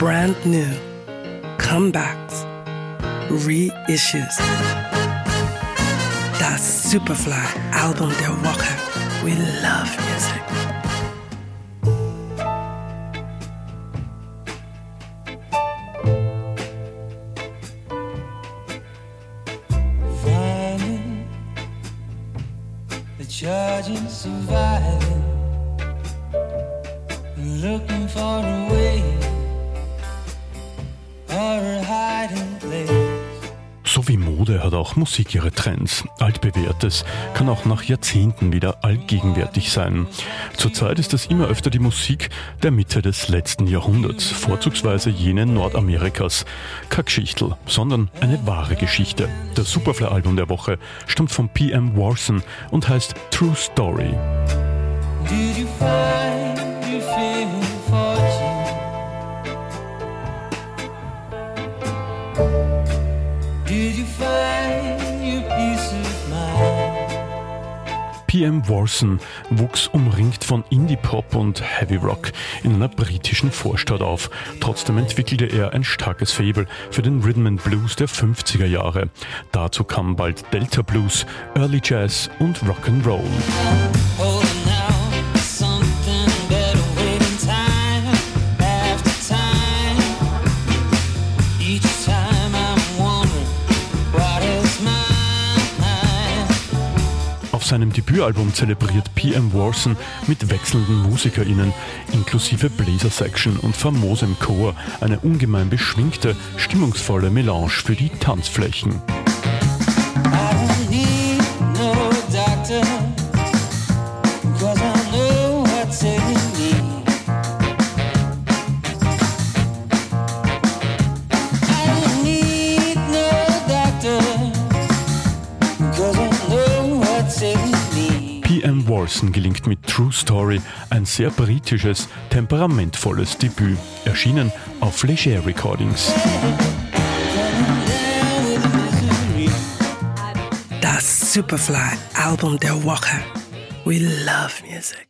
brand new, comebacks, reissues. Das Superfly-Album der Woche. We love music. Finding the charging surviving, looking for a way So wie Mode hat auch Musik ihre Trends. Altbewährtes kann auch nach Jahrzehnten wieder allgegenwärtig sein. Zurzeit ist das immer öfter die Musik der Mitte des letzten Jahrhunderts, vorzugsweise jene Nordamerikas. Keine Geschichtel, sondern eine wahre Geschichte. Das Superfly-Album der Woche stammt von PM Warson und heißt True Story. PM Warson wuchs umringt von Indie-Pop und Heavy Rock in einer britischen Vorstadt auf. Trotzdem entwickelte er ein starkes Faible für den Rhythm and Blues der 50er Jahre. Dazu kamen bald Delta Blues, Early Jazz und Rock'n'Roll. Seinem Debütalbum zelebriert PM Warson mit wechselnden MusikerInnen inklusive Bläser-Section und famosem Chor eine ungemein beschwingte, stimmungsvolle Melange für die Tanzflächen. PM Warson gelingt mit True Story ein sehr britisches, temperamentvolles Debüt, erschienen auf Leger Recordings. Das Superfly-Album der Woche. We love music.